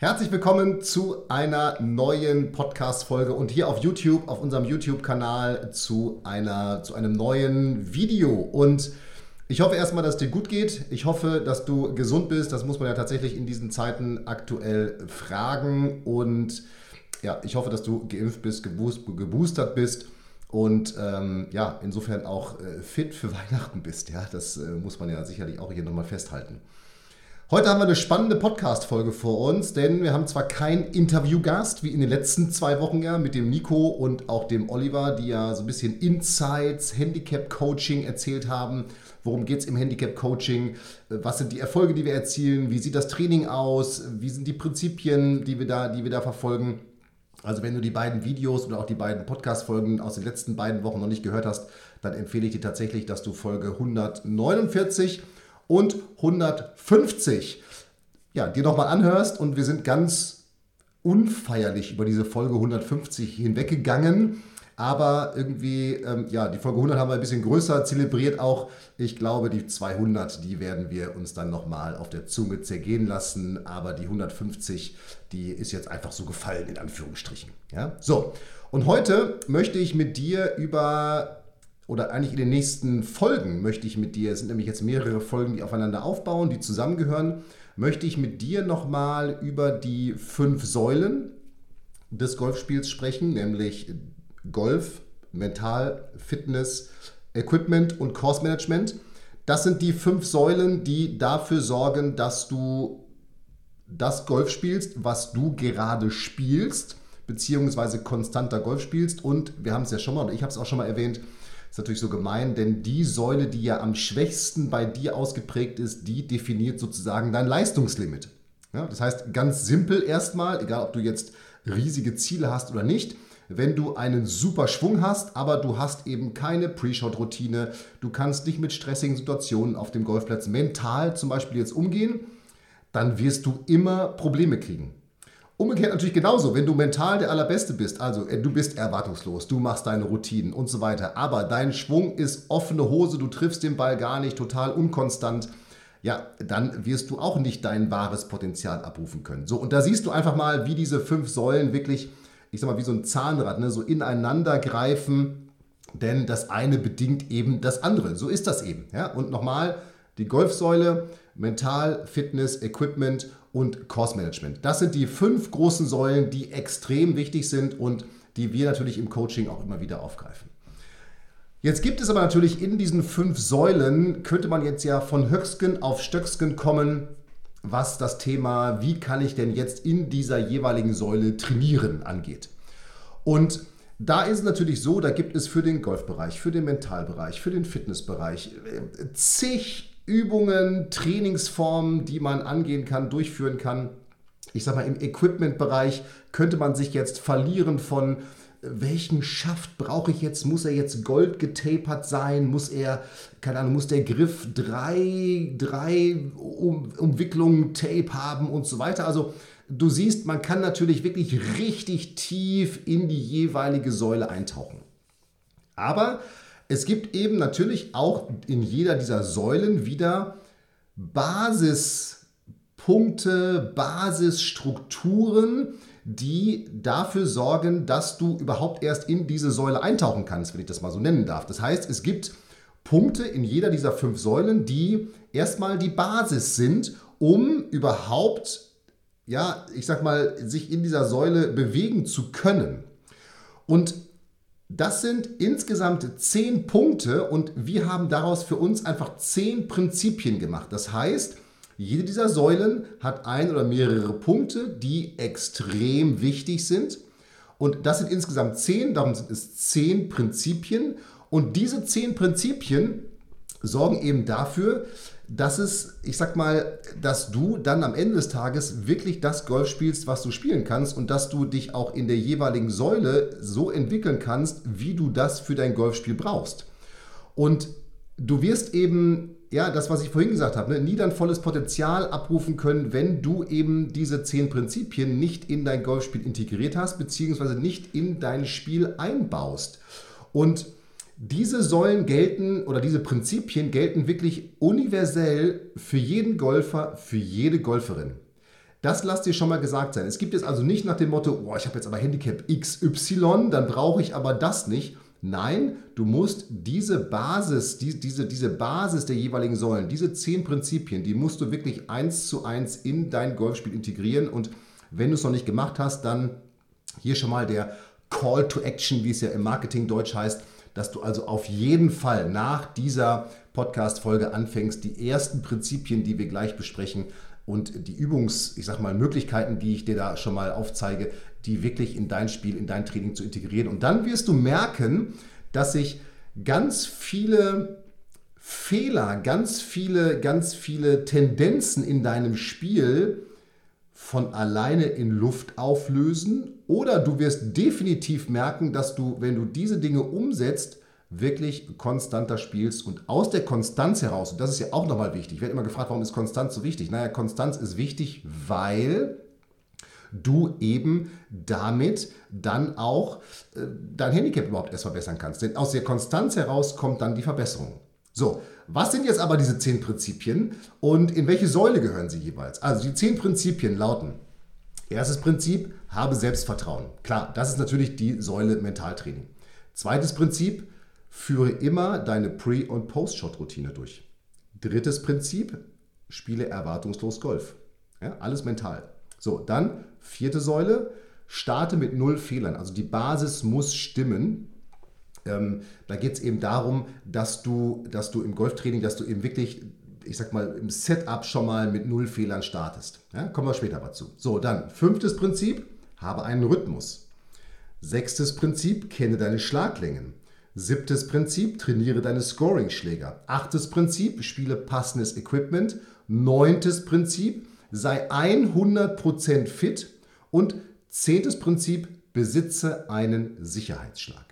Herzlich willkommen zu einer neuen Podcast-Folge und hier auf YouTube, auf unserem YouTube-Kanal zu, zu einem neuen Video. Und ich hoffe erstmal, dass es dir gut geht. Ich hoffe, dass du gesund bist. Das muss man ja tatsächlich in diesen Zeiten aktuell fragen. Und ja, ich hoffe, dass du geimpft bist, geboostert bist und ähm, ja, insofern auch äh, fit für Weihnachten bist. Ja, das äh, muss man ja sicherlich auch hier nochmal festhalten. Heute haben wir eine spannende Podcast-Folge vor uns, denn wir haben zwar keinen Interviewgast, wie in den letzten zwei Wochen ja, mit dem Nico und auch dem Oliver, die ja so ein bisschen Insights, Handicap-Coaching erzählt haben. Worum geht es im Handicap-Coaching? Was sind die Erfolge, die wir erzielen? Wie sieht das Training aus? Wie sind die Prinzipien, die wir da, die wir da verfolgen? Also wenn du die beiden Videos oder auch die beiden Podcast-Folgen aus den letzten beiden Wochen noch nicht gehört hast, dann empfehle ich dir tatsächlich, dass du Folge 149 und 150 ja, dir nochmal anhörst. Und wir sind ganz unfeierlich über diese Folge 150 hinweggegangen. Aber irgendwie, ähm, ja, die Folge 100 haben wir ein bisschen größer zelebriert auch. Ich glaube, die 200, die werden wir uns dann nochmal auf der Zunge zergehen lassen. Aber die 150, die ist jetzt einfach so gefallen, in Anführungsstrichen. Ja? So, und heute möchte ich mit dir über oder eigentlich in den nächsten Folgen möchte ich mit dir, es sind nämlich jetzt mehrere Folgen, die aufeinander aufbauen, die zusammengehören, möchte ich mit dir nochmal über die fünf Säulen des Golfspiels sprechen, nämlich Golf, Mental, Fitness, Equipment und Course Management. Das sind die fünf Säulen, die dafür sorgen, dass du das Golf spielst, was du gerade spielst, beziehungsweise konstanter Golf spielst. Und wir haben es ja schon mal, und ich habe es auch schon mal erwähnt, ist natürlich so gemein, denn die Säule, die ja am schwächsten bei dir ausgeprägt ist, die definiert sozusagen dein Leistungslimit. Ja, das heißt, ganz simpel erstmal, egal ob du jetzt riesige Ziele hast oder nicht, wenn du einen super Schwung hast, aber du hast eben keine Pre-Shot-Routine, du kannst nicht mit stressigen Situationen auf dem Golfplatz mental zum Beispiel jetzt umgehen, dann wirst du immer Probleme kriegen. Umgekehrt natürlich genauso, wenn du mental der Allerbeste bist, also äh, du bist erwartungslos, du machst deine Routinen und so weiter, aber dein Schwung ist offene Hose, du triffst den Ball gar nicht, total unkonstant, ja, dann wirst du auch nicht dein wahres Potenzial abrufen können. So, und da siehst du einfach mal, wie diese fünf Säulen wirklich, ich sag mal, wie so ein Zahnrad, ne, so ineinander greifen, denn das eine bedingt eben das andere. So ist das eben. Ja? Und nochmal, die Golfsäule, Mental, Fitness, Equipment und Course Management. Das sind die fünf großen Säulen, die extrem wichtig sind und die wir natürlich im Coaching auch immer wieder aufgreifen. Jetzt gibt es aber natürlich in diesen fünf Säulen, könnte man jetzt ja von Höcksken auf Stöcksken kommen, was das Thema, wie kann ich denn jetzt in dieser jeweiligen Säule trainieren angeht. Und da ist es natürlich so, da gibt es für den Golfbereich, für den Mentalbereich, für den Fitnessbereich äh, zig Übungen, Trainingsformen, die man angehen kann, durchführen kann. Ich sage mal, im Equipment-Bereich könnte man sich jetzt verlieren von welchen Schaft brauche ich jetzt? Muss er jetzt gold getapert sein? Muss er, keine Ahnung, muss der Griff drei, drei um Umwicklungen Tape haben und so weiter? Also du siehst, man kann natürlich wirklich richtig tief in die jeweilige Säule eintauchen. Aber es gibt eben natürlich auch in jeder dieser Säulen wieder Basispunkte, Basisstrukturen, die dafür sorgen, dass du überhaupt erst in diese Säule eintauchen kannst, wenn ich das mal so nennen darf. Das heißt, es gibt Punkte in jeder dieser fünf Säulen, die erstmal die Basis sind, um überhaupt, ja, ich sag mal, sich in dieser Säule bewegen zu können. Und das sind insgesamt zehn Punkte und wir haben daraus für uns einfach zehn Prinzipien gemacht. Das heißt, jede dieser Säulen hat ein oder mehrere Punkte, die extrem wichtig sind. Und das sind insgesamt zehn, darum sind es zehn Prinzipien. Und diese zehn Prinzipien sorgen eben dafür, dass es, ich sag mal, dass du dann am Ende des Tages wirklich das Golf spielst, was du spielen kannst und dass du dich auch in der jeweiligen Säule so entwickeln kannst, wie du das für dein Golfspiel brauchst. Und du wirst eben, ja, das, was ich vorhin gesagt habe, ne, nie dein volles Potenzial abrufen können, wenn du eben diese zehn Prinzipien nicht in dein Golfspiel integriert hast, beziehungsweise nicht in dein Spiel einbaust. Und diese Säulen gelten oder diese Prinzipien gelten wirklich universell für jeden Golfer, für jede Golferin. Das lasst dir schon mal gesagt sein. Es gibt jetzt also nicht nach dem Motto, oh, ich habe jetzt aber Handicap XY, dann brauche ich aber das nicht. Nein, du musst diese Basis, die, diese, diese Basis der jeweiligen Säulen, diese zehn Prinzipien, die musst du wirklich eins zu eins in dein Golfspiel integrieren. Und wenn du es noch nicht gemacht hast, dann hier schon mal der Call to Action, wie es ja im Marketing Deutsch heißt dass du also auf jeden Fall nach dieser Podcast-Folge anfängst, die ersten Prinzipien, die wir gleich besprechen und die Übungs, ich sag mal, Möglichkeiten, die ich dir da schon mal aufzeige, die wirklich in dein Spiel, in dein Training zu integrieren. Und dann wirst du merken, dass sich ganz viele Fehler, ganz viele, ganz viele Tendenzen in deinem Spiel von alleine in Luft auflösen oder du wirst definitiv merken, dass du, wenn du diese Dinge umsetzt, wirklich konstanter spielst und aus der Konstanz heraus, und das ist ja auch nochmal wichtig, ich werde immer gefragt, warum ist Konstanz so wichtig? Naja, Konstanz ist wichtig, weil du eben damit dann auch äh, dein Handicap überhaupt erst verbessern kannst. Denn aus der Konstanz heraus kommt dann die Verbesserung. So, was sind jetzt aber diese zehn Prinzipien und in welche Säule gehören sie jeweils? Also die zehn Prinzipien lauten, erstes Prinzip, habe Selbstvertrauen. Klar, das ist natürlich die Säule Mentaltraining. Zweites Prinzip, führe immer deine Pre- und Post-Shot-Routine durch. Drittes Prinzip, spiele erwartungslos Golf. Ja, alles mental. So, dann vierte Säule, starte mit null Fehlern. Also die Basis muss stimmen. Ähm, da geht es eben darum, dass du, dass du im Golftraining, dass du eben wirklich, ich sag mal, im Setup schon mal mit null Fehlern startest. Ja, kommen wir später aber zu. So, dann fünftes Prinzip, habe einen Rhythmus. Sechstes Prinzip, kenne deine Schlaglängen. Siebtes Prinzip, trainiere deine Scoring-Schläger. Achtes Prinzip, spiele passendes Equipment. Neuntes Prinzip, sei 100% fit. Und zehntes Prinzip, besitze einen Sicherheitsschlag.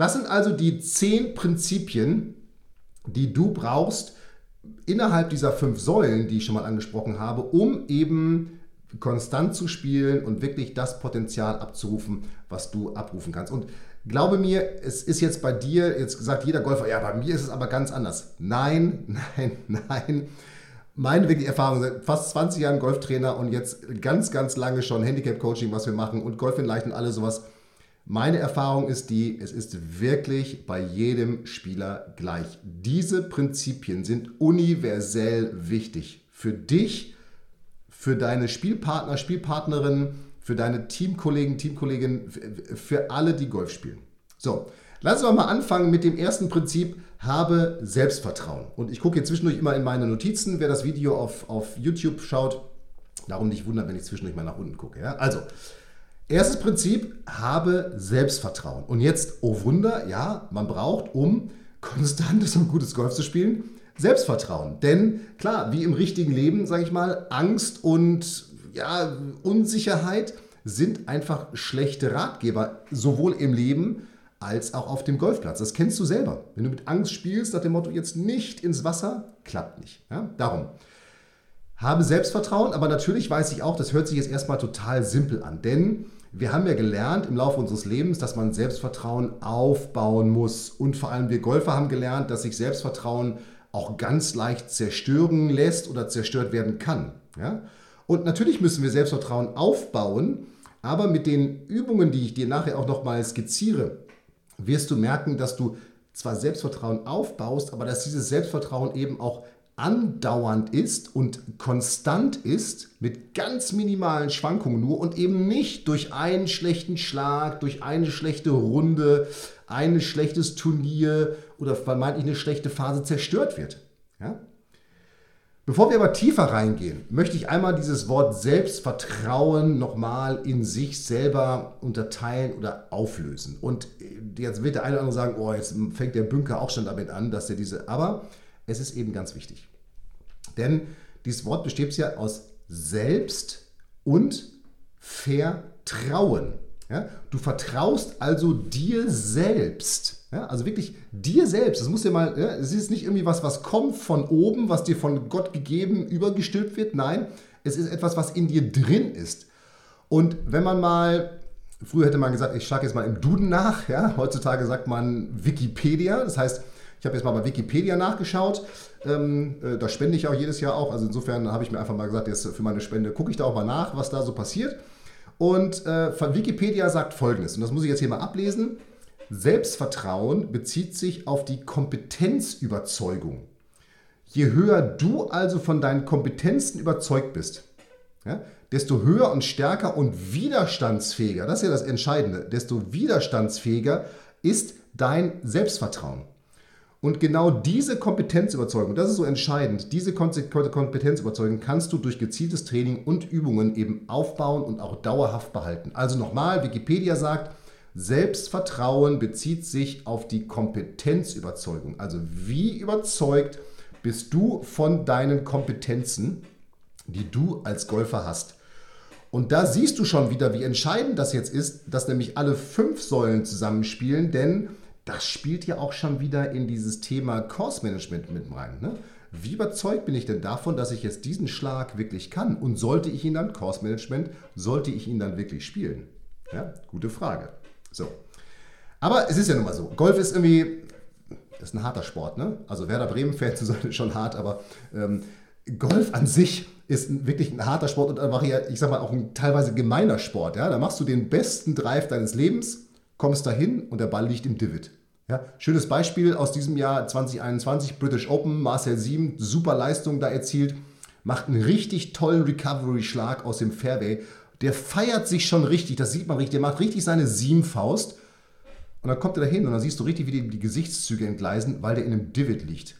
Das sind also die zehn Prinzipien, die du brauchst innerhalb dieser fünf Säulen, die ich schon mal angesprochen habe, um eben konstant zu spielen und wirklich das Potenzial abzurufen, was du abrufen kannst. Und glaube mir, es ist jetzt bei dir, jetzt gesagt jeder Golfer, ja, bei mir ist es aber ganz anders. Nein, nein, nein. Meine wirklich Erfahrung, seit fast 20 Jahren Golftrainer und jetzt ganz, ganz lange schon Handicap-Coaching, was wir machen und Golf in Leicht und alles sowas. Meine Erfahrung ist die, es ist wirklich bei jedem Spieler gleich. Diese Prinzipien sind universell wichtig für dich, für deine Spielpartner, Spielpartnerinnen, für deine Teamkollegen, Teamkolleginnen, für alle, die Golf spielen. So, lass uns mal anfangen mit dem ersten Prinzip, habe Selbstvertrauen. Und ich gucke hier zwischendurch immer in meine Notizen, wer das Video auf, auf YouTube schaut. Darum nicht wundern, wenn ich zwischendurch mal nach unten gucke. Ja? Also, Erstes Prinzip, habe Selbstvertrauen. Und jetzt, oh Wunder, ja, man braucht, um konstantes und gutes Golf zu spielen, Selbstvertrauen. Denn klar, wie im richtigen Leben, sage ich mal, Angst und ja, Unsicherheit sind einfach schlechte Ratgeber, sowohl im Leben als auch auf dem Golfplatz. Das kennst du selber. Wenn du mit Angst spielst, nach dem Motto jetzt nicht ins Wasser, klappt nicht. Ja? Darum, habe Selbstvertrauen, aber natürlich weiß ich auch, das hört sich jetzt erstmal total simpel an, denn wir haben ja gelernt im Laufe unseres Lebens, dass man Selbstvertrauen aufbauen muss. Und vor allem wir Golfer haben gelernt, dass sich Selbstvertrauen auch ganz leicht zerstören lässt oder zerstört werden kann. Ja? Und natürlich müssen wir Selbstvertrauen aufbauen, aber mit den Übungen, die ich dir nachher auch nochmal skizziere, wirst du merken, dass du zwar Selbstvertrauen aufbaust, aber dass dieses Selbstvertrauen eben auch andauernd ist und konstant ist, mit ganz minimalen Schwankungen nur und eben nicht durch einen schlechten Schlag, durch eine schlechte Runde, ein schlechtes Turnier oder vermeintlich eine schlechte Phase zerstört wird. Ja? Bevor wir aber tiefer reingehen, möchte ich einmal dieses Wort Selbstvertrauen nochmal in sich selber unterteilen oder auflösen. Und jetzt wird der eine oder andere sagen, oh, jetzt fängt der Bünker auch schon damit an, dass er diese. Aber es ist eben ganz wichtig. Denn dieses Wort besteht ja aus Selbst und Vertrauen. Ja? Du vertraust also dir selbst. Ja? Also wirklich dir selbst. Das muss ja mal, ja? es ist nicht irgendwie was, was kommt von oben, was dir von Gott gegeben, übergestülpt wird. Nein, es ist etwas, was in dir drin ist. Und wenn man mal, früher hätte man gesagt, ich schlage jetzt mal im Duden nach, ja? heutzutage sagt man Wikipedia. Das heißt, ich habe jetzt mal bei Wikipedia nachgeschaut. Ähm, äh, da spende ich auch jedes Jahr auch. Also insofern habe ich mir einfach mal gesagt, jetzt für meine Spende gucke ich da auch mal nach, was da so passiert. Und äh, Wikipedia sagt folgendes, und das muss ich jetzt hier mal ablesen. Selbstvertrauen bezieht sich auf die Kompetenzüberzeugung. Je höher du also von deinen Kompetenzen überzeugt bist, ja, desto höher und stärker und widerstandsfähiger, das ist ja das Entscheidende, desto widerstandsfähiger ist dein Selbstvertrauen. Und genau diese Kompetenzüberzeugung, das ist so entscheidend, diese Kompetenzüberzeugung kannst du durch gezieltes Training und Übungen eben aufbauen und auch dauerhaft behalten. Also nochmal, Wikipedia sagt, Selbstvertrauen bezieht sich auf die Kompetenzüberzeugung. Also wie überzeugt bist du von deinen Kompetenzen, die du als Golfer hast. Und da siehst du schon wieder, wie entscheidend das jetzt ist, dass nämlich alle fünf Säulen zusammenspielen, denn das spielt ja auch schon wieder in dieses Thema Course Management mit rein. Ne? Wie überzeugt bin ich denn davon, dass ich jetzt diesen Schlag wirklich kann? Und sollte ich ihn dann, Course Management, sollte ich ihn dann wirklich spielen? Ja, gute Frage. So. Aber es ist ja nun mal so. Golf ist irgendwie, das ist ein harter Sport, ne? Also Werder zu sein ist schon hart, aber ähm, Golf an sich ist wirklich ein harter Sport und einfach ja, ich sag mal, auch ein teilweise gemeiner Sport. Ja? Da machst du den besten Drive deines Lebens, kommst dahin und der Ball liegt im Divid. Ja, schönes Beispiel aus diesem Jahr 2021, British Open, Marcel Sieben, super Leistung da erzielt, macht einen richtig tollen Recovery-Schlag aus dem Fairway. Der feiert sich schon richtig, das sieht man richtig, der macht richtig seine Sieben-Faust. Und dann kommt er da hin und dann siehst du richtig, wie die, die Gesichtszüge entgleisen, weil der in einem Divid liegt.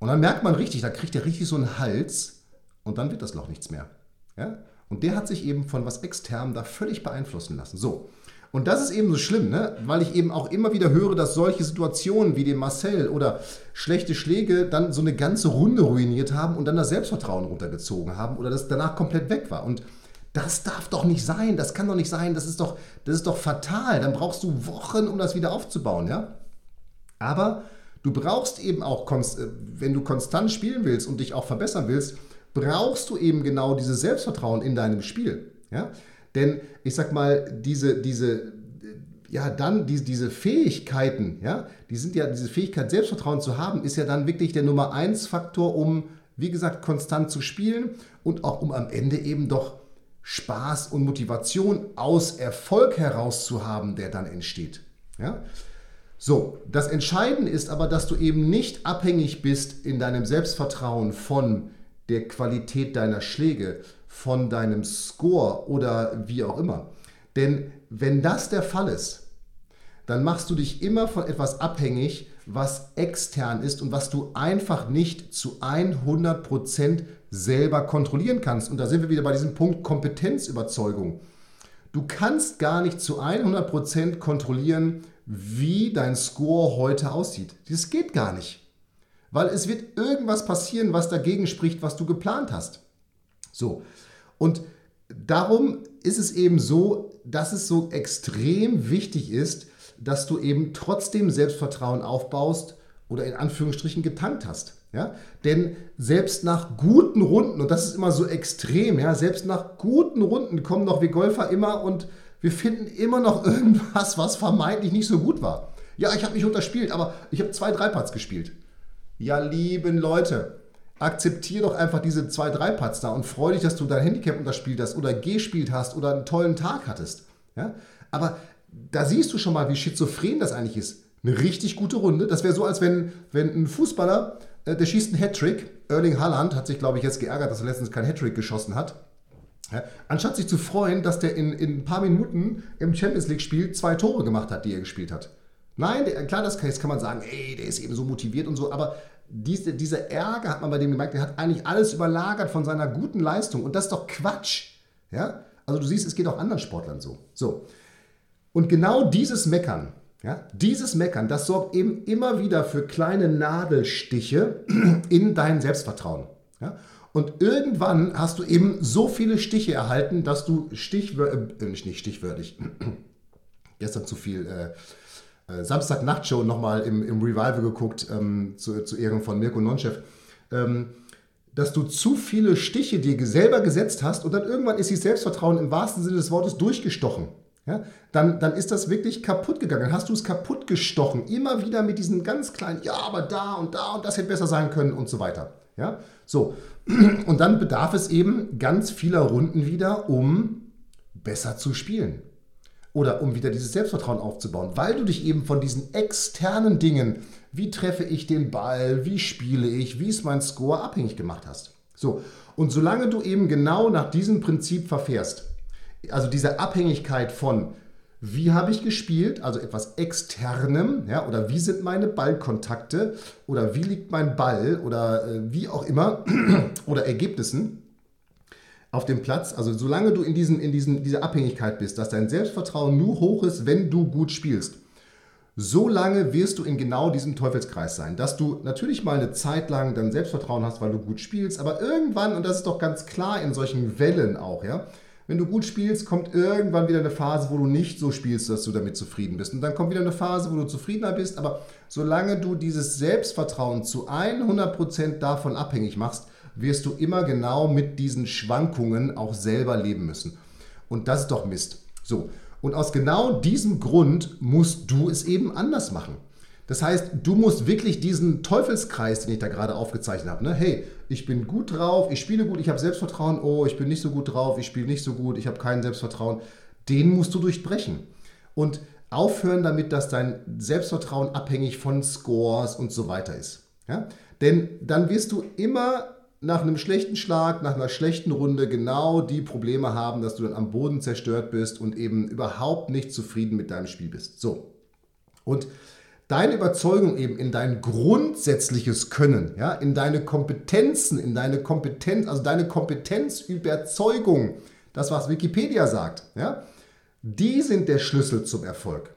Und dann merkt man richtig, da kriegt er richtig so einen Hals und dann wird das Loch nichts mehr. Ja? Und der hat sich eben von was externem da völlig beeinflussen lassen. So, und das ist eben so schlimm, ne? weil ich eben auch immer wieder höre, dass solche Situationen wie den Marcel oder schlechte Schläge dann so eine ganze Runde ruiniert haben und dann das Selbstvertrauen runtergezogen haben oder das danach komplett weg war. Und das darf doch nicht sein, das kann doch nicht sein, das ist doch, das ist doch fatal. Dann brauchst du Wochen, um das wieder aufzubauen, ja? Aber du brauchst eben auch, äh, wenn du konstant spielen willst und dich auch verbessern willst, brauchst du eben genau dieses Selbstvertrauen in deinem Spiel, ja? Denn ich sag mal, diese, diese, ja, dann diese, diese Fähigkeiten, ja, die sind ja, diese Fähigkeit, Selbstvertrauen zu haben, ist ja dann wirklich der Nummer eins Faktor, um, wie gesagt, konstant zu spielen und auch um am Ende eben doch Spaß und Motivation aus Erfolg heraus zu haben, der dann entsteht. Ja? So, das Entscheidende ist aber, dass du eben nicht abhängig bist in deinem Selbstvertrauen von der Qualität deiner Schläge, von deinem Score oder wie auch immer. Denn wenn das der Fall ist, dann machst du dich immer von etwas abhängig, was extern ist und was du einfach nicht zu 100% selber kontrollieren kannst. Und da sind wir wieder bei diesem Punkt Kompetenzüberzeugung. Du kannst gar nicht zu 100% kontrollieren, wie dein Score heute aussieht. Das geht gar nicht. Weil es wird irgendwas passieren, was dagegen spricht, was du geplant hast. So, und darum ist es eben so, dass es so extrem wichtig ist, dass du eben trotzdem Selbstvertrauen aufbaust oder in Anführungsstrichen getankt hast. Ja? Denn selbst nach guten Runden, und das ist immer so extrem, ja, selbst nach guten Runden kommen noch wir Golfer immer und wir finden immer noch irgendwas, was vermeintlich nicht so gut war. Ja, ich habe mich unterspielt, aber ich habe zwei Dreipads gespielt. Ja, lieben Leute, akzeptier doch einfach diese zwei, drei Putts da und freu dich, dass du dein Handicap unterspielt hast oder gespielt hast oder einen tollen Tag hattest. Ja? Aber da siehst du schon mal, wie schizophren das eigentlich ist. Eine richtig gute Runde. Das wäre so, als wenn, wenn ein Fußballer, äh, der schießt einen Hattrick. Erling Haaland hat sich, glaube ich, jetzt geärgert, dass er letztens keinen Hattrick geschossen hat. Ja, anstatt sich zu freuen, dass der in, in ein paar Minuten im Champions League-Spiel zwei Tore gemacht hat, die er gespielt hat. Nein, der, klar, das kann, jetzt kann man sagen, ey, der ist eben so motiviert und so, aber diese, dieser Ärger hat man bei dem gemerkt, der hat eigentlich alles überlagert von seiner guten Leistung. Und das ist doch Quatsch. Ja? Also du siehst, es geht auch anderen Sportlern so. So. Und genau dieses Meckern, ja, dieses Meckern, das sorgt eben immer wieder für kleine Nadelstiche in dein Selbstvertrauen. Ja? Und irgendwann hast du eben so viele Stiche erhalten, dass du stichwörtlich, äh, nicht stichwörtlich, gestern zu viel äh, Samstag-Nachtshow nochmal im, im Revival geguckt, ähm, zu, zu, Ehren von Mirko Nonchev, ähm, dass du zu viele Stiche dir selber gesetzt hast und dann irgendwann ist dieses Selbstvertrauen im wahrsten Sinne des Wortes durchgestochen. Ja, dann, dann ist das wirklich kaputt gegangen. Dann hast du es kaputt gestochen. Immer wieder mit diesen ganz kleinen, ja, aber da und da und das hätte besser sein können und so weiter. Ja, so. Und dann bedarf es eben ganz vieler Runden wieder, um besser zu spielen oder um wieder dieses Selbstvertrauen aufzubauen, weil du dich eben von diesen externen Dingen, wie treffe ich den Ball, wie spiele ich, wie ist mein Score, abhängig gemacht hast. So, und solange du eben genau nach diesem Prinzip verfährst, also diese Abhängigkeit von wie habe ich gespielt, also etwas externem, ja, oder wie sind meine Ballkontakte oder wie liegt mein Ball oder äh, wie auch immer oder Ergebnissen, auf dem Platz, also solange du in, diesen, in diesen, dieser Abhängigkeit bist, dass dein Selbstvertrauen nur hoch ist, wenn du gut spielst, solange wirst du in genau diesem Teufelskreis sein, dass du natürlich mal eine Zeit lang dein Selbstvertrauen hast, weil du gut spielst, aber irgendwann, und das ist doch ganz klar in solchen Wellen auch, ja, wenn du gut spielst, kommt irgendwann wieder eine Phase, wo du nicht so spielst, dass du damit zufrieden bist. Und dann kommt wieder eine Phase, wo du zufriedener bist. Aber solange du dieses Selbstvertrauen zu 100% davon abhängig machst, wirst du immer genau mit diesen Schwankungen auch selber leben müssen. Und das ist doch Mist. So. Und aus genau diesem Grund musst du es eben anders machen. Das heißt, du musst wirklich diesen Teufelskreis, den ich da gerade aufgezeichnet habe, ne? hey, ich bin gut drauf, ich spiele gut, ich habe Selbstvertrauen, oh, ich bin nicht so gut drauf, ich spiele nicht so gut, ich habe kein Selbstvertrauen, den musst du durchbrechen. Und aufhören damit, dass dein Selbstvertrauen abhängig von Scores und so weiter ist. Ja? Denn dann wirst du immer nach einem schlechten Schlag, nach einer schlechten Runde genau die Probleme haben, dass du dann am Boden zerstört bist und eben überhaupt nicht zufrieden mit deinem Spiel bist. So. Und deine Überzeugung eben in dein grundsätzliches Können, ja, in deine Kompetenzen, in deine Kompetenz, also deine Kompetenzüberzeugung, das was Wikipedia sagt, ja, die sind der Schlüssel zum Erfolg.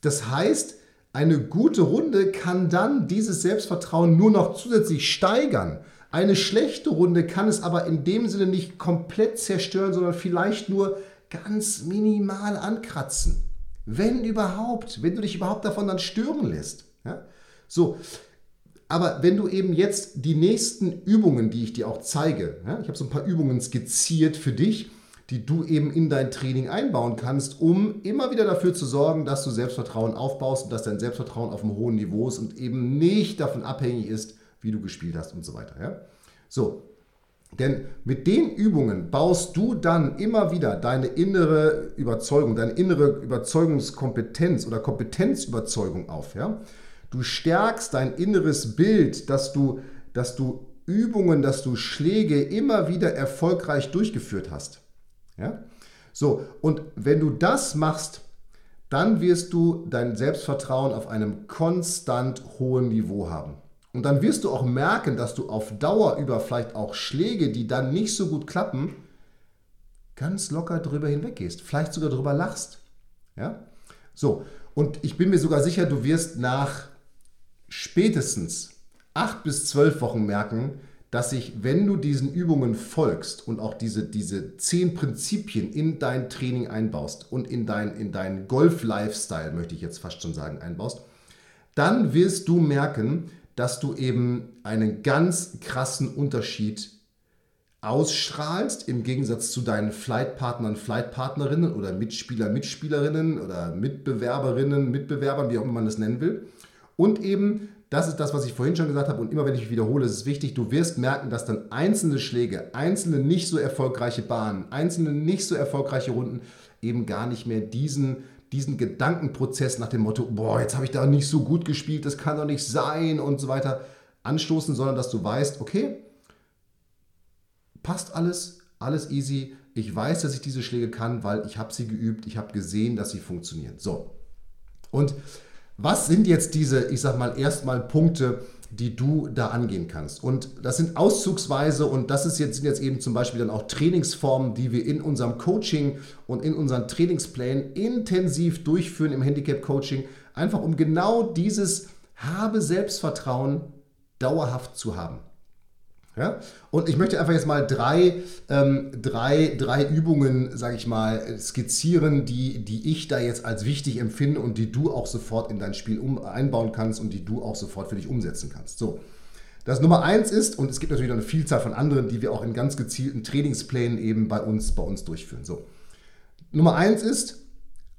Das heißt, eine gute Runde kann dann dieses Selbstvertrauen nur noch zusätzlich steigern. Eine schlechte Runde kann es aber in dem Sinne nicht komplett zerstören, sondern vielleicht nur ganz minimal ankratzen. Wenn überhaupt, wenn du dich überhaupt davon dann stören lässt. Ja? So, aber wenn du eben jetzt die nächsten Übungen, die ich dir auch zeige, ja, ich habe so ein paar Übungen skizziert für dich, die du eben in dein Training einbauen kannst, um immer wieder dafür zu sorgen, dass du Selbstvertrauen aufbaust und dass dein Selbstvertrauen auf einem hohen Niveau ist und eben nicht davon abhängig ist, wie du gespielt hast und so weiter. Ja? So, denn mit den Übungen baust du dann immer wieder deine innere Überzeugung, deine innere Überzeugungskompetenz oder Kompetenzüberzeugung auf. Ja? Du stärkst dein inneres Bild, dass du, dass du Übungen, dass du Schläge immer wieder erfolgreich durchgeführt hast. Ja? So, und wenn du das machst, dann wirst du dein Selbstvertrauen auf einem konstant hohen Niveau haben. Und dann wirst du auch merken, dass du auf Dauer über vielleicht auch Schläge, die dann nicht so gut klappen, ganz locker drüber hinweggehst. Vielleicht sogar drüber lachst. Ja? So, und ich bin mir sogar sicher, du wirst nach spätestens acht bis zwölf Wochen merken, dass sich, wenn du diesen Übungen folgst und auch diese, diese zehn Prinzipien in dein Training einbaust und in dein, in dein Golf-Lifestyle, möchte ich jetzt fast schon sagen, einbaust, dann wirst du merken, dass du eben einen ganz krassen Unterschied ausstrahlst im Gegensatz zu deinen Flightpartnern, Flightpartnerinnen oder Mitspieler, Mitspielerinnen oder Mitbewerberinnen, Mitbewerbern, wie auch immer man das nennen will. Und eben, das ist das, was ich vorhin schon gesagt habe und immer wenn ich wiederhole, ist es wichtig, du wirst merken, dass dann einzelne Schläge, einzelne nicht so erfolgreiche Bahnen, einzelne nicht so erfolgreiche Runden eben gar nicht mehr diesen diesen Gedankenprozess nach dem Motto, boah, jetzt habe ich da nicht so gut gespielt, das kann doch nicht sein und so weiter anstoßen, sondern dass du weißt, okay, passt alles, alles easy. Ich weiß, dass ich diese Schläge kann, weil ich habe sie geübt, ich habe gesehen, dass sie funktionieren. So. Und was sind jetzt diese, ich sag mal, erstmal Punkte, die du da angehen kannst. Und das sind auszugsweise und das ist jetzt, sind jetzt eben zum Beispiel dann auch Trainingsformen, die wir in unserem Coaching und in unseren Trainingsplänen intensiv durchführen im Handicap-Coaching, einfach um genau dieses habe Selbstvertrauen dauerhaft zu haben. Ja? Und ich möchte einfach jetzt mal drei, ähm, drei, drei Übungen, sage ich mal, skizzieren, die, die ich da jetzt als wichtig empfinde und die du auch sofort in dein Spiel um, einbauen kannst und die du auch sofort für dich umsetzen kannst. So. Das Nummer eins ist, und es gibt natürlich noch eine Vielzahl von anderen, die wir auch in ganz gezielten Trainingsplänen eben bei uns, bei uns durchführen. So. Nummer eins ist,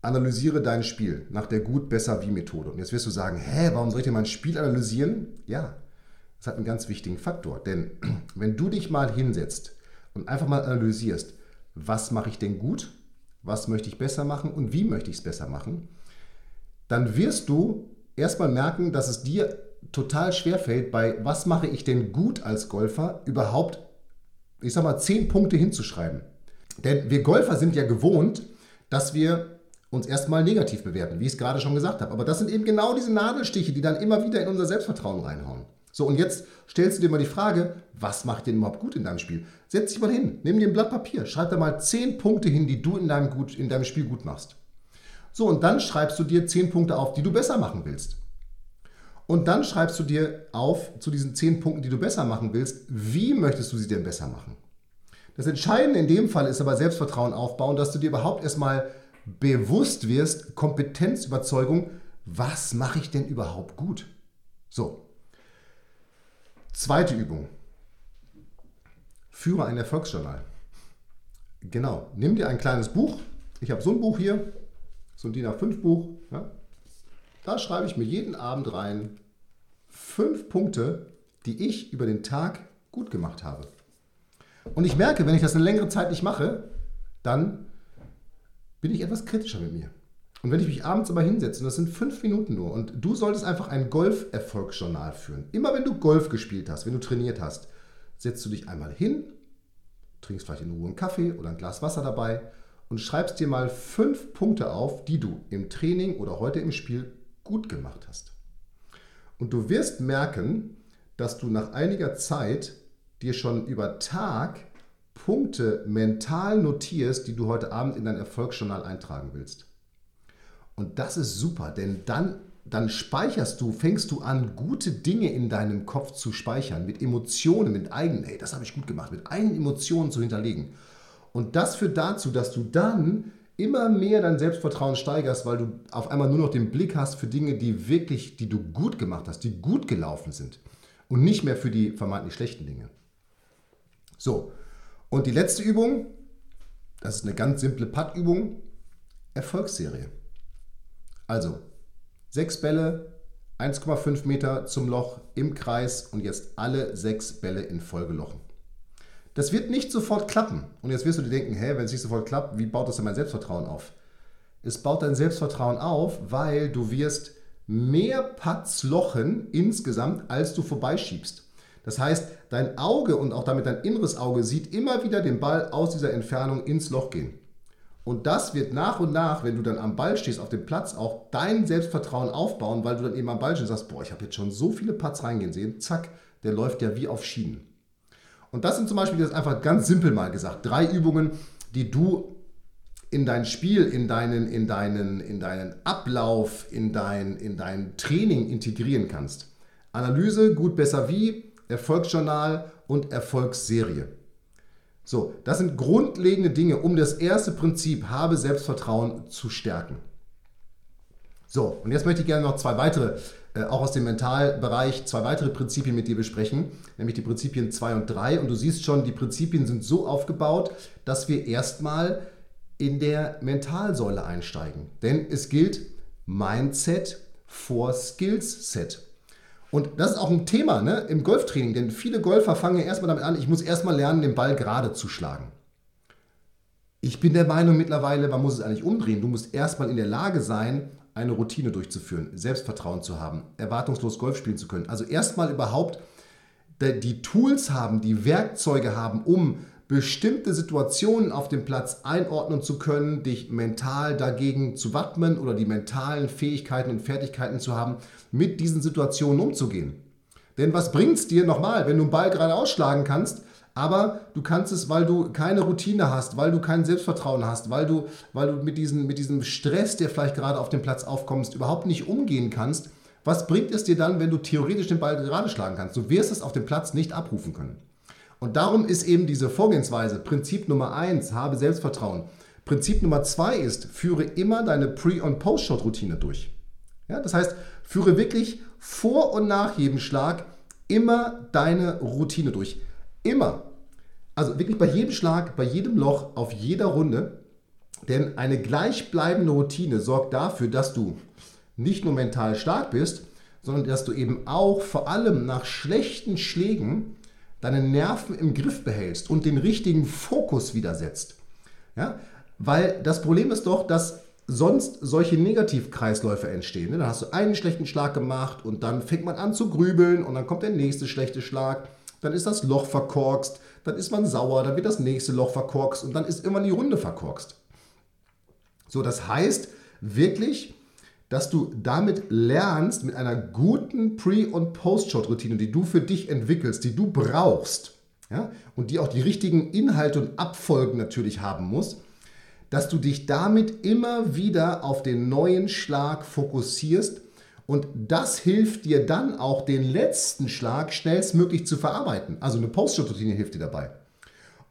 analysiere dein Spiel nach der Gut, Besser, Wie Methode. Und jetzt wirst du sagen, hä, warum soll ich denn mein Spiel analysieren? Ja, das hat einen ganz wichtigen Faktor. Denn wenn du dich mal hinsetzt und einfach mal analysierst, was mache ich denn gut, was möchte ich besser machen und wie möchte ich es besser machen, dann wirst du erstmal merken, dass es dir total schwer fällt, bei was mache ich denn gut als Golfer überhaupt, ich sag mal, zehn Punkte hinzuschreiben. Denn wir Golfer sind ja gewohnt, dass wir uns erstmal negativ bewerten, wie ich es gerade schon gesagt habe. Aber das sind eben genau diese Nadelstiche, die dann immer wieder in unser Selbstvertrauen reinhauen. So, und jetzt stellst du dir mal die Frage, was macht denn überhaupt gut in deinem Spiel? Setz dich mal hin, nimm dir ein Blatt Papier, schreib da mal 10 Punkte hin, die du in deinem, gut, in deinem Spiel gut machst. So, und dann schreibst du dir 10 Punkte auf, die du besser machen willst. Und dann schreibst du dir auf zu diesen 10 Punkten, die du besser machen willst, wie möchtest du sie denn besser machen? Das Entscheidende in dem Fall ist aber Selbstvertrauen aufbauen, dass du dir überhaupt erstmal bewusst wirst, Kompetenzüberzeugung, was mache ich denn überhaupt gut? So, Zweite Übung. Führe ein Erfolgsjournal. Genau. Nimm dir ein kleines Buch. Ich habe so ein Buch hier, so ein DIN A5 Buch. Ja. Da schreibe ich mir jeden Abend rein fünf Punkte, die ich über den Tag gut gemacht habe. Und ich merke, wenn ich das eine längere Zeit nicht mache, dann bin ich etwas kritischer mit mir. Und wenn ich mich abends aber hinsetze, und das sind fünf Minuten nur, und du solltest einfach ein Golf-Erfolgsjournal führen. Immer wenn du Golf gespielt hast, wenn du trainiert hast, setzt du dich einmal hin, trinkst vielleicht in Ruhe einen Kaffee oder ein Glas Wasser dabei und schreibst dir mal fünf Punkte auf, die du im Training oder heute im Spiel gut gemacht hast. Und du wirst merken, dass du nach einiger Zeit dir schon über Tag Punkte mental notierst, die du heute Abend in dein Erfolgsjournal eintragen willst. Und das ist super, denn dann, dann speicherst du, fängst du an, gute Dinge in deinem Kopf zu speichern, mit Emotionen, mit eigenen, hey, das habe ich gut gemacht, mit eigenen Emotionen zu hinterlegen. Und das führt dazu, dass du dann immer mehr dein Selbstvertrauen steigerst, weil du auf einmal nur noch den Blick hast für Dinge, die wirklich, die du gut gemacht hast, die gut gelaufen sind und nicht mehr für die vermeintlich schlechten Dinge. So, und die letzte Übung, das ist eine ganz simple Putt-Übung, Erfolgsserie. Also, sechs Bälle, 1,5 Meter zum Loch im Kreis und jetzt alle sechs Bälle in Folge lochen. Das wird nicht sofort klappen. Und jetzt wirst du dir denken, hä, wenn es nicht sofort klappt, wie baut das denn mein Selbstvertrauen auf? Es baut dein Selbstvertrauen auf, weil du wirst mehr Putts lochen insgesamt, als du vorbeischiebst. Das heißt, dein Auge und auch damit dein inneres Auge sieht immer wieder den Ball aus dieser Entfernung ins Loch gehen. Und das wird nach und nach, wenn du dann am Ball stehst, auf dem Platz auch dein Selbstvertrauen aufbauen, weil du dann eben am Ball stehst und sagst, boah, ich habe jetzt schon so viele Putts reingehen sehen, zack, der läuft ja wie auf Schienen. Und das sind zum Beispiel jetzt einfach ganz simpel mal gesagt, drei Übungen, die du in dein Spiel, in deinen, in deinen, in deinen Ablauf, in dein, in dein Training integrieren kannst. Analyse, gut, besser wie, Erfolgsjournal und Erfolgsserie. So, das sind grundlegende Dinge, um das erste Prinzip, habe Selbstvertrauen zu stärken. So, und jetzt möchte ich gerne noch zwei weitere, äh, auch aus dem Mentalbereich, zwei weitere Prinzipien mit dir besprechen, nämlich die Prinzipien 2 und 3. Und du siehst schon, die Prinzipien sind so aufgebaut, dass wir erstmal in der Mentalsäule einsteigen. Denn es gilt Mindset vor Skills Set. Und das ist auch ein Thema ne, im Golftraining, denn viele Golfer fangen ja erstmal damit an, ich muss erstmal lernen, den Ball gerade zu schlagen. Ich bin der Meinung mittlerweile, man muss es eigentlich umdrehen. Du musst erstmal in der Lage sein, eine Routine durchzuführen, Selbstvertrauen zu haben, erwartungslos Golf spielen zu können. Also erstmal überhaupt die Tools haben, die Werkzeuge haben, um bestimmte Situationen auf dem Platz einordnen zu können, dich mental dagegen zu wappnen oder die mentalen Fähigkeiten und Fertigkeiten zu haben, mit diesen Situationen umzugehen. Denn was bringt es dir nochmal, wenn du einen Ball gerade ausschlagen kannst, aber du kannst es, weil du keine Routine hast, weil du kein Selbstvertrauen hast, weil du, weil du mit, diesen, mit diesem Stress, der vielleicht gerade auf dem Platz aufkommst, überhaupt nicht umgehen kannst. Was bringt es dir dann, wenn du theoretisch den Ball gerade schlagen kannst? Du wirst es auf dem Platz nicht abrufen können. Und darum ist eben diese Vorgehensweise, Prinzip Nummer eins, habe Selbstvertrauen. Prinzip Nummer zwei ist, führe immer deine Pre- und Post-Shot-Routine durch. Ja, das heißt, führe wirklich vor und nach jedem Schlag immer deine Routine durch. Immer. Also wirklich bei jedem Schlag, bei jedem Loch, auf jeder Runde. Denn eine gleichbleibende Routine sorgt dafür, dass du nicht nur mental stark bist, sondern dass du eben auch vor allem nach schlechten Schlägen deine Nerven im Griff behältst und den richtigen Fokus wieder setzt. Ja? Weil das Problem ist doch, dass sonst solche Negativkreisläufe entstehen. Dann hast du einen schlechten Schlag gemacht und dann fängt man an zu grübeln und dann kommt der nächste schlechte Schlag. Dann ist das Loch verkorkst, dann ist man sauer, dann wird das nächste Loch verkorkst und dann ist immer die Runde verkorkst. So, das heißt wirklich, dass du damit lernst, mit einer guten Pre- und Post-Shot-Routine, die du für dich entwickelst, die du brauchst, ja, und die auch die richtigen Inhalte und Abfolgen natürlich haben muss, dass du dich damit immer wieder auf den neuen Schlag fokussierst und das hilft dir dann auch, den letzten Schlag schnellstmöglich zu verarbeiten. Also eine Post-Shot-Routine hilft dir dabei.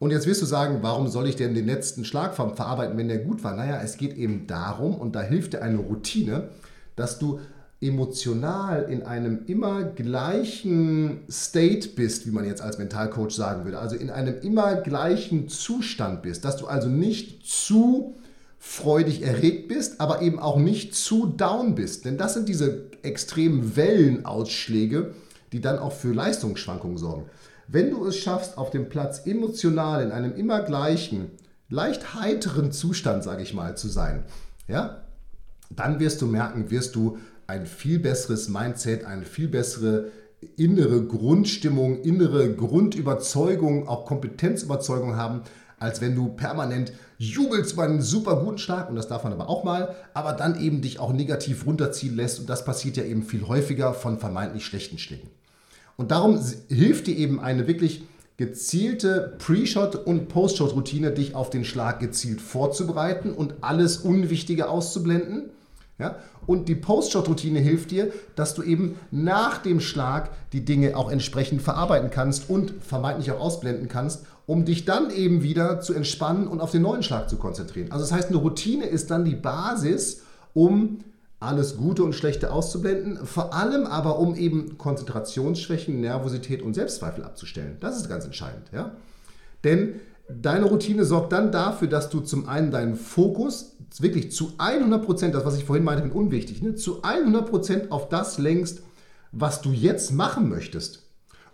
Und jetzt wirst du sagen, warum soll ich denn den letzten Schlag verarbeiten, wenn der gut war? Naja, es geht eben darum, und da hilft dir eine Routine, dass du emotional in einem immer gleichen State bist, wie man jetzt als Mentalcoach sagen würde, also in einem immer gleichen Zustand bist, dass du also nicht zu freudig erregt bist, aber eben auch nicht zu down bist. Denn das sind diese extremen Wellenausschläge, die dann auch für Leistungsschwankungen sorgen. Wenn du es schaffst, auf dem Platz emotional in einem immer gleichen, leicht heiteren Zustand, sage ich mal, zu sein, ja, dann wirst du merken, wirst du ein viel besseres Mindset, eine viel bessere innere Grundstimmung, innere Grundüberzeugung, auch Kompetenzüberzeugung haben, als wenn du permanent jubelst bei einem super guten Schlag, und das darf man aber auch mal, aber dann eben dich auch negativ runterziehen lässt. Und das passiert ja eben viel häufiger von vermeintlich schlechten Schlägen. Und darum hilft dir eben eine wirklich gezielte Pre-Shot- und Post-Shot-Routine, dich auf den Schlag gezielt vorzubereiten und alles Unwichtige auszublenden. Ja? Und die Post-Shot-Routine hilft dir, dass du eben nach dem Schlag die Dinge auch entsprechend verarbeiten kannst und vermeintlich auch ausblenden kannst, um dich dann eben wieder zu entspannen und auf den neuen Schlag zu konzentrieren. Also das heißt, eine Routine ist dann die Basis, um alles Gute und Schlechte auszublenden, vor allem aber um eben Konzentrationsschwächen, Nervosität und Selbstzweifel abzustellen. Das ist ganz entscheidend. Ja? Denn deine Routine sorgt dann dafür, dass du zum einen deinen Fokus wirklich zu 100 Prozent, das was ich vorhin meinte unwichtig, ne, zu 100 Prozent auf das lenkst, was du jetzt machen möchtest.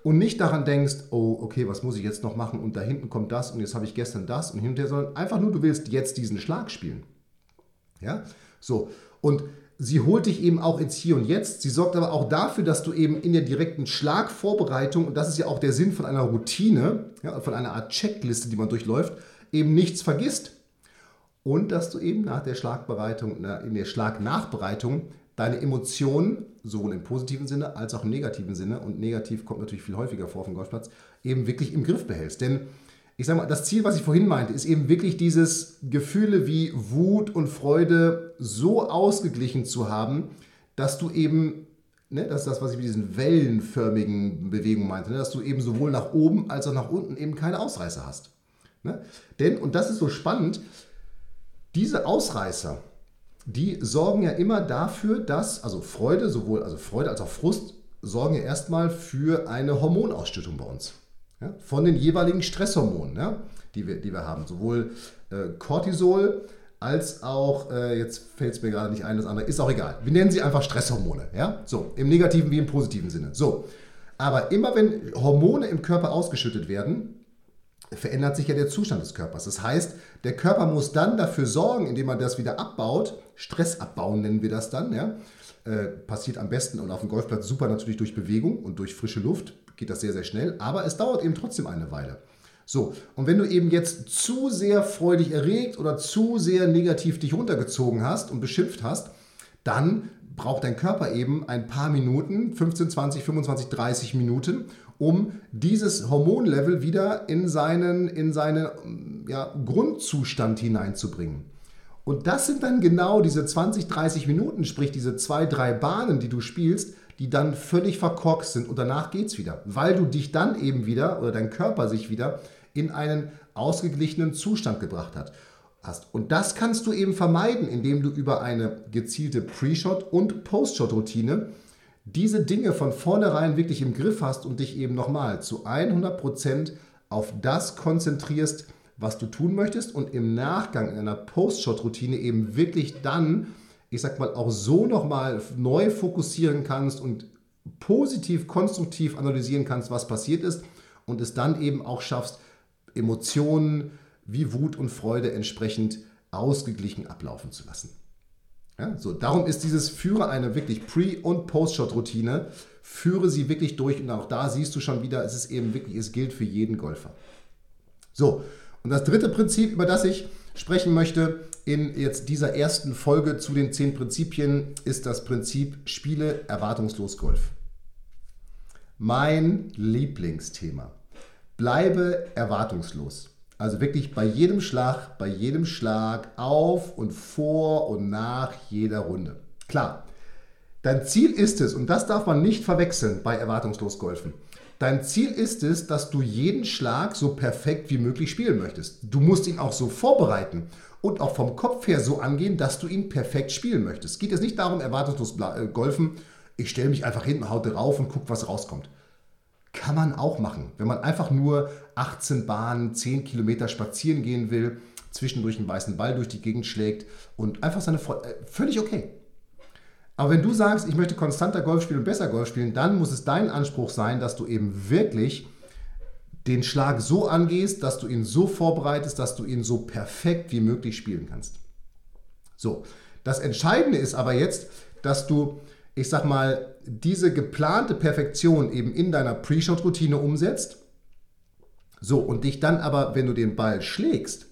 Und nicht daran denkst, oh, okay, was muss ich jetzt noch machen und da hinten kommt das und jetzt habe ich gestern das und hinterher, sondern einfach nur, du willst jetzt diesen Schlag spielen. Ja, so. Und sie holt dich eben auch ins Hier und Jetzt. Sie sorgt aber auch dafür, dass du eben in der direkten Schlagvorbereitung, und das ist ja auch der Sinn von einer Routine, ja, von einer Art Checkliste, die man durchläuft, eben nichts vergisst. Und dass du eben nach der Schlagbereitung, in der Schlagnachbereitung deine Emotionen, sowohl im positiven Sinne als auch im negativen Sinne, und negativ kommt natürlich viel häufiger vor auf dem Golfplatz, eben wirklich im Griff behältst. Denn ich sage mal, das Ziel, was ich vorhin meinte, ist eben wirklich dieses Gefühle wie Wut und Freude so ausgeglichen zu haben, dass du eben, ne, das ist das, was ich mit diesen wellenförmigen Bewegungen meinte, ne, dass du eben sowohl nach oben als auch nach unten eben keine Ausreißer hast. Ne? Denn, und das ist so spannend, diese Ausreißer, die sorgen ja immer dafür, dass, also Freude, sowohl also Freude als auch Frust, sorgen ja erstmal für eine Hormonausschüttung bei uns ja, von den jeweiligen Stresshormonen, ja, die, wir, die wir haben. Sowohl äh, Cortisol als auch, äh, jetzt fällt es mir gerade nicht ein, das andere, ist auch egal. Wir nennen sie einfach Stresshormone. Ja? So, im negativen wie im positiven Sinne. So, aber immer wenn Hormone im Körper ausgeschüttet werden, verändert sich ja der Zustand des Körpers. Das heißt, der Körper muss dann dafür sorgen, indem man das wieder abbaut, Stress abbauen nennen wir das dann, ja? Äh, passiert am besten und auf dem Golfplatz super natürlich durch Bewegung und durch frische Luft, geht das sehr, sehr schnell, aber es dauert eben trotzdem eine Weile. So, und wenn du eben jetzt zu sehr freudig erregt oder zu sehr negativ dich runtergezogen hast und beschimpft hast, dann braucht dein Körper eben ein paar Minuten, 15, 20, 25, 30 Minuten, um dieses Hormonlevel wieder in seinen, in seinen ja, Grundzustand hineinzubringen. Und das sind dann genau diese 20, 30 Minuten, sprich diese zwei, drei Bahnen, die du spielst, die dann völlig verkorkst sind und danach geht es wieder, weil du dich dann eben wieder oder dein Körper sich wieder in einen ausgeglichenen Zustand gebracht hat. Hast. Und das kannst du eben vermeiden, indem du über eine gezielte Pre-Shot- und Post-Shot-Routine diese Dinge von vornherein wirklich im Griff hast und dich eben nochmal zu 100% auf das konzentrierst, was du tun möchtest und im Nachgang in einer Post-Shot-Routine eben wirklich dann, ich sag mal, auch so nochmal neu fokussieren kannst und positiv, konstruktiv analysieren kannst, was passiert ist und es dann eben auch schaffst, Emotionen wie Wut und Freude entsprechend ausgeglichen ablaufen zu lassen. Ja, so, darum ist dieses Führe eine wirklich Pre- und Post-Shot-Routine. Führe sie wirklich durch und auch da siehst du schon wieder, es ist eben wirklich, es gilt für jeden Golfer. So, und das dritte Prinzip, über das ich sprechen möchte in jetzt dieser ersten Folge zu den zehn Prinzipien, ist das Prinzip Spiele erwartungslos Golf. Mein Lieblingsthema. Bleibe erwartungslos. Also wirklich bei jedem Schlag, bei jedem Schlag auf und vor und nach jeder Runde. Klar, dein Ziel ist es, und das darf man nicht verwechseln bei erwartungslos Golfen. Dein Ziel ist es, dass du jeden Schlag so perfekt wie möglich spielen möchtest. Du musst ihn auch so vorbereiten und auch vom Kopf her so angehen, dass du ihn perfekt spielen möchtest. Es geht jetzt nicht darum, erwartungslos äh, golfen. Ich stelle mich einfach hinten, haute drauf und gucke, was rauskommt. Kann man auch machen. Wenn man einfach nur 18 Bahnen, 10 Kilometer spazieren gehen will, zwischendurch einen weißen Ball durch die Gegend schlägt und einfach seine Freude. Äh, völlig okay. Aber wenn du sagst, ich möchte konstanter Golf spielen und besser Golf spielen, dann muss es dein Anspruch sein, dass du eben wirklich den Schlag so angehst, dass du ihn so vorbereitest, dass du ihn so perfekt wie möglich spielen kannst. So, das Entscheidende ist aber jetzt, dass du ich sag mal, diese geplante Perfektion eben in deiner Pre-Shot-Routine umsetzt. So, und dich dann aber, wenn du den Ball schlägst,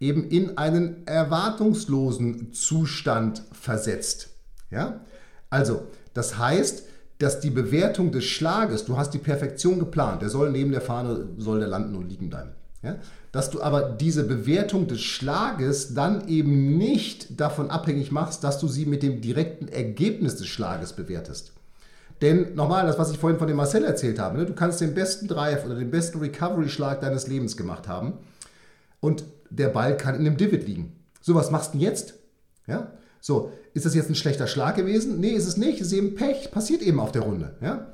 eben in einen erwartungslosen Zustand versetzt. Ja? Also, das heißt, dass die Bewertung des Schlages, du hast die Perfektion geplant, der soll neben der Fahne, soll der landen und liegen bleiben. Ja? Dass du aber diese Bewertung des Schlages dann eben nicht davon abhängig machst, dass du sie mit dem direkten Ergebnis des Schlages bewertest. Denn nochmal, das, was ich vorhin von dem Marcel erzählt habe, ne? du kannst den besten Drive oder den besten Recovery-Schlag deines Lebens gemacht haben und der Ball kann in einem Divid liegen. So, was machst du denn jetzt? Ja? So, ist das jetzt ein schlechter Schlag gewesen? Nee, ist es nicht. Es ist eben Pech. Passiert eben auf der Runde. Ja?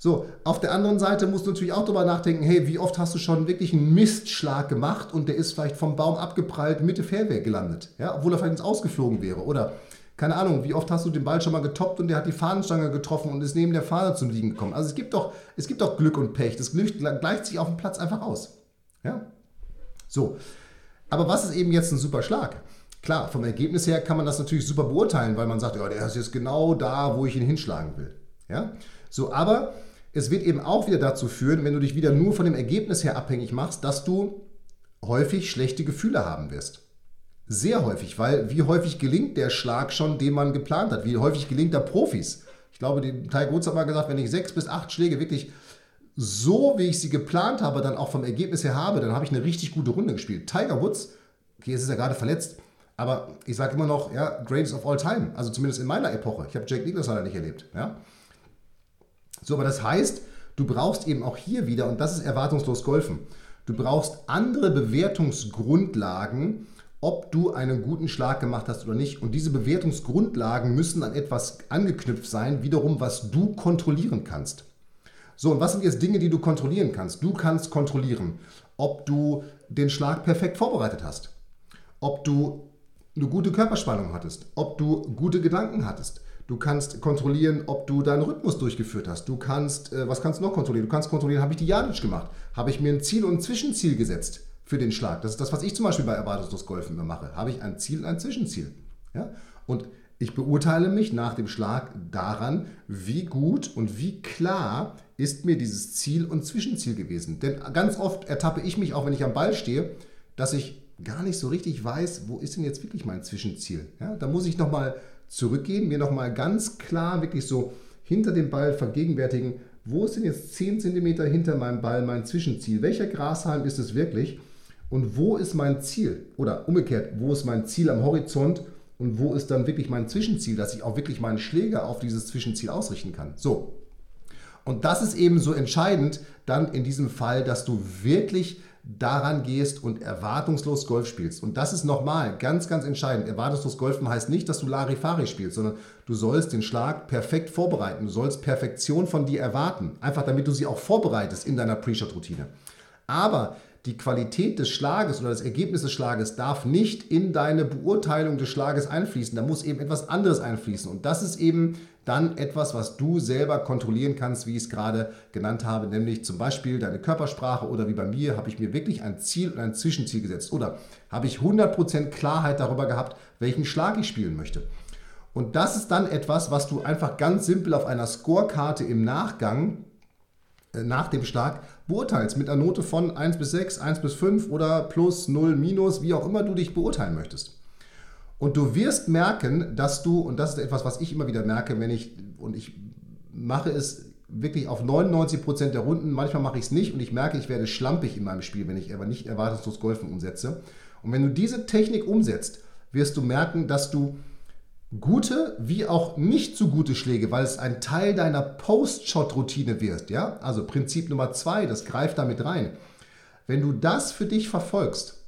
So, auf der anderen Seite musst du natürlich auch darüber nachdenken, hey, wie oft hast du schon wirklich einen Mistschlag gemacht und der ist vielleicht vom Baum abgeprallt, Mitte Fairway gelandet, ja, obwohl er vielleicht ins Ausgeflogen wäre. Oder, keine Ahnung, wie oft hast du den Ball schon mal getoppt und der hat die Fahnenstange getroffen und ist neben der Fahne zum Liegen gekommen. Also es gibt doch, es gibt doch Glück und Pech. Das Glück gleicht sich auf dem Platz einfach aus. Ja? So, aber was ist eben jetzt ein super Schlag? Klar, vom Ergebnis her kann man das natürlich super beurteilen, weil man sagt, ja, der ist jetzt genau da, wo ich ihn hinschlagen will. Ja? So, aber es wird eben auch wieder dazu führen, wenn du dich wieder nur von dem Ergebnis her abhängig machst, dass du häufig schlechte Gefühle haben wirst. Sehr häufig, weil wie häufig gelingt der Schlag schon, den man geplant hat? Wie häufig gelingt der Profis? Ich glaube, Tiger Woods hat mal gesagt, wenn ich sechs bis acht Schläge wirklich so, wie ich sie geplant habe, dann auch vom Ergebnis her habe, dann habe ich eine richtig gute Runde gespielt. Tiger Woods, okay, jetzt ist er gerade verletzt, aber ich sage immer noch, ja, greatest of all time. Also zumindest in meiner Epoche. Ich habe Jack Nicklaus leider nicht erlebt. Ja? So, aber das heißt, du brauchst eben auch hier wieder, und das ist erwartungslos golfen, du brauchst andere Bewertungsgrundlagen, ob du einen guten Schlag gemacht hast oder nicht. Und diese Bewertungsgrundlagen müssen an etwas angeknüpft sein, wiederum, was du kontrollieren kannst. So, und was sind jetzt Dinge, die du kontrollieren kannst? Du kannst kontrollieren, ob du den Schlag perfekt vorbereitet hast, ob du eine gute Körperspannung hattest, ob du gute Gedanken hattest, Du kannst kontrollieren, ob du deinen Rhythmus durchgeführt hast. Du kannst, äh, was kannst du noch kontrollieren? Du kannst kontrollieren, habe ich die Janic gemacht? Habe ich mir ein Ziel und ein Zwischenziel gesetzt für den Schlag? Das ist das, was ich zum Beispiel bei Erwartungslos Golfen immer mache. Habe ich ein Ziel und ein Zwischenziel? Ja? Und ich beurteile mich nach dem Schlag daran, wie gut und wie klar ist mir dieses Ziel und Zwischenziel gewesen. Denn ganz oft ertappe ich mich, auch wenn ich am Ball stehe, dass ich gar nicht so richtig weiß, wo ist denn jetzt wirklich mein Zwischenziel. Ja, da muss ich nochmal zurückgehen, mir nochmal ganz klar wirklich so hinter dem Ball vergegenwärtigen, wo ist denn jetzt 10 cm hinter meinem Ball mein Zwischenziel? Welcher Grashalm ist es wirklich? Und wo ist mein Ziel? Oder umgekehrt, wo ist mein Ziel am Horizont? Und wo ist dann wirklich mein Zwischenziel, dass ich auch wirklich meinen Schläger auf dieses Zwischenziel ausrichten kann? So. Und das ist eben so entscheidend dann in diesem Fall, dass du wirklich daran gehst und erwartungslos Golf spielst. Und das ist nochmal ganz, ganz entscheidend. Erwartungslos Golfen heißt nicht, dass du Larifari spielst, sondern du sollst den Schlag perfekt vorbereiten. Du sollst Perfektion von dir erwarten. Einfach damit du sie auch vorbereitest in deiner Pre-Shot-Routine. Aber die Qualität des Schlages oder das Ergebnis des Schlages darf nicht in deine Beurteilung des Schlages einfließen. Da muss eben etwas anderes einfließen. Und das ist eben dann etwas, was du selber kontrollieren kannst, wie ich es gerade genannt habe, nämlich zum Beispiel deine Körpersprache oder wie bei mir, habe ich mir wirklich ein Ziel und ein Zwischenziel gesetzt oder habe ich 100% Klarheit darüber gehabt, welchen Schlag ich spielen möchte. Und das ist dann etwas, was du einfach ganz simpel auf einer Scorekarte im Nachgang äh, nach dem Schlag beurteilst mit einer Note von 1 bis 6, 1 bis 5 oder plus, 0, minus, wie auch immer du dich beurteilen möchtest. Und du wirst merken, dass du, und das ist etwas, was ich immer wieder merke, wenn ich, und ich mache es wirklich auf 99 Prozent der Runden, manchmal mache ich es nicht und ich merke, ich werde schlampig in meinem Spiel, wenn ich aber nicht erwartungslos Golfen umsetze. Und wenn du diese Technik umsetzt, wirst du merken, dass du gute wie auch nicht so gute Schläge, weil es ein Teil deiner Post-Shot-Routine wird, ja, also Prinzip Nummer zwei, das greift damit rein. Wenn du das für dich verfolgst,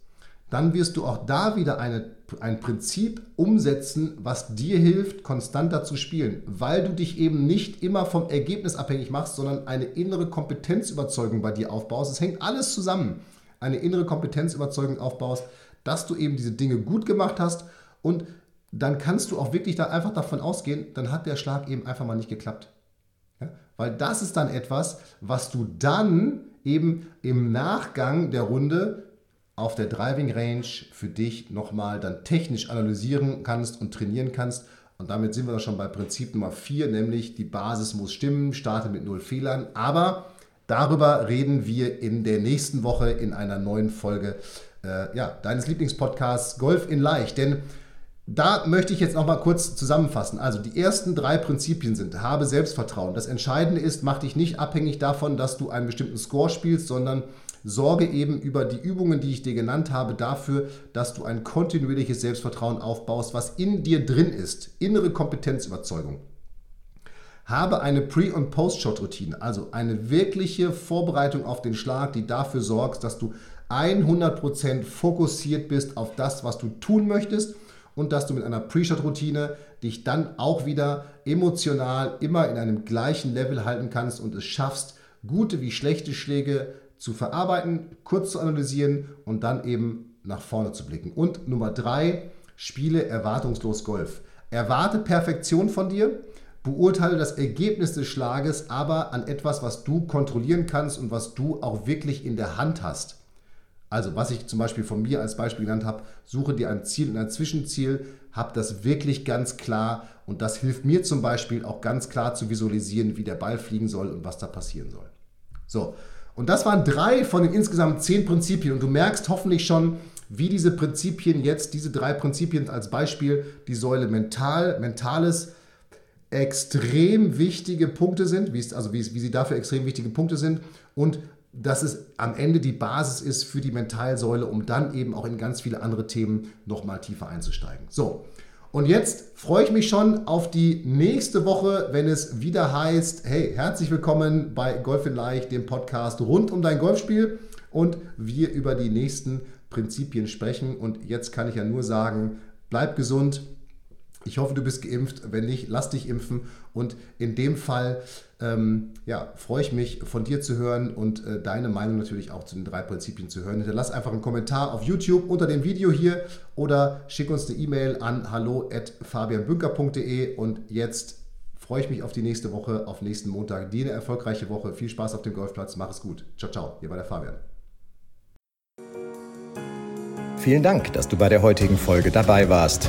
dann wirst du auch da wieder eine, ein Prinzip umsetzen, was dir hilft, konstanter zu spielen, weil du dich eben nicht immer vom Ergebnis abhängig machst, sondern eine innere Kompetenzüberzeugung bei dir aufbaust. Es hängt alles zusammen. Eine innere Kompetenzüberzeugung aufbaust, dass du eben diese Dinge gut gemacht hast und dann kannst du auch wirklich da einfach davon ausgehen, dann hat der Schlag eben einfach mal nicht geklappt. Ja? Weil das ist dann etwas, was du dann eben im Nachgang der Runde auf der Driving Range für dich nochmal dann technisch analysieren kannst und trainieren kannst. Und damit sind wir schon bei Prinzip Nummer 4, nämlich die Basis muss stimmen, starte mit null Fehlern. Aber darüber reden wir in der nächsten Woche in einer neuen Folge äh, ja, deines Lieblingspodcasts Golf in Leicht. Denn da möchte ich jetzt noch mal kurz zusammenfassen. Also die ersten drei Prinzipien sind, habe Selbstvertrauen. Das Entscheidende ist, mach dich nicht abhängig davon, dass du einen bestimmten Score spielst, sondern sorge eben über die Übungen, die ich dir genannt habe, dafür, dass du ein kontinuierliches Selbstvertrauen aufbaust, was in dir drin ist. Innere Kompetenzüberzeugung. Habe eine Pre- und Post-Shot-Routine, also eine wirkliche Vorbereitung auf den Schlag, die dafür sorgt, dass du 100% fokussiert bist auf das, was du tun möchtest und dass du mit einer Pre-Shot-Routine dich dann auch wieder emotional immer in einem gleichen Level halten kannst und es schaffst, gute wie schlechte Schläge zu verarbeiten, kurz zu analysieren und dann eben nach vorne zu blicken. Und Nummer drei, spiele erwartungslos Golf. Erwarte Perfektion von dir, beurteile das Ergebnis des Schlages aber an etwas, was du kontrollieren kannst und was du auch wirklich in der Hand hast. Also, was ich zum Beispiel von mir als Beispiel genannt habe, suche dir ein Ziel und ein Zwischenziel, hab das wirklich ganz klar und das hilft mir zum Beispiel auch ganz klar zu visualisieren, wie der Ball fliegen soll und was da passieren soll. So, und das waren drei von den insgesamt zehn Prinzipien. Und du merkst hoffentlich schon, wie diese Prinzipien jetzt, diese drei Prinzipien als Beispiel, die Säule mental, mentales, extrem wichtige Punkte sind, wie es, also wie, wie sie dafür extrem wichtige Punkte sind und dass es am Ende die Basis ist für die Mentalsäule, um dann eben auch in ganz viele andere Themen nochmal tiefer einzusteigen. So, und jetzt freue ich mich schon auf die nächste Woche, wenn es wieder heißt, hey, herzlich willkommen bei Golf in Leicht, dem Podcast rund um dein Golfspiel und wir über die nächsten Prinzipien sprechen. Und jetzt kann ich ja nur sagen, bleib gesund, ich hoffe, du bist geimpft. Wenn nicht, lass dich impfen. Und in dem Fall ähm, ja, freue ich mich, von dir zu hören und äh, deine Meinung natürlich auch zu den drei Prinzipien zu hören. Hinterlass einfach einen Kommentar auf YouTube unter dem Video hier oder schick uns eine E-Mail an hallo.fabianbünker.de. Und jetzt freue ich mich auf die nächste Woche, auf nächsten Montag. Dir eine erfolgreiche Woche. Viel Spaß auf dem Golfplatz. Mach es gut. Ciao, ciao. Hier war der Fabian. Vielen Dank, dass du bei der heutigen Folge dabei warst.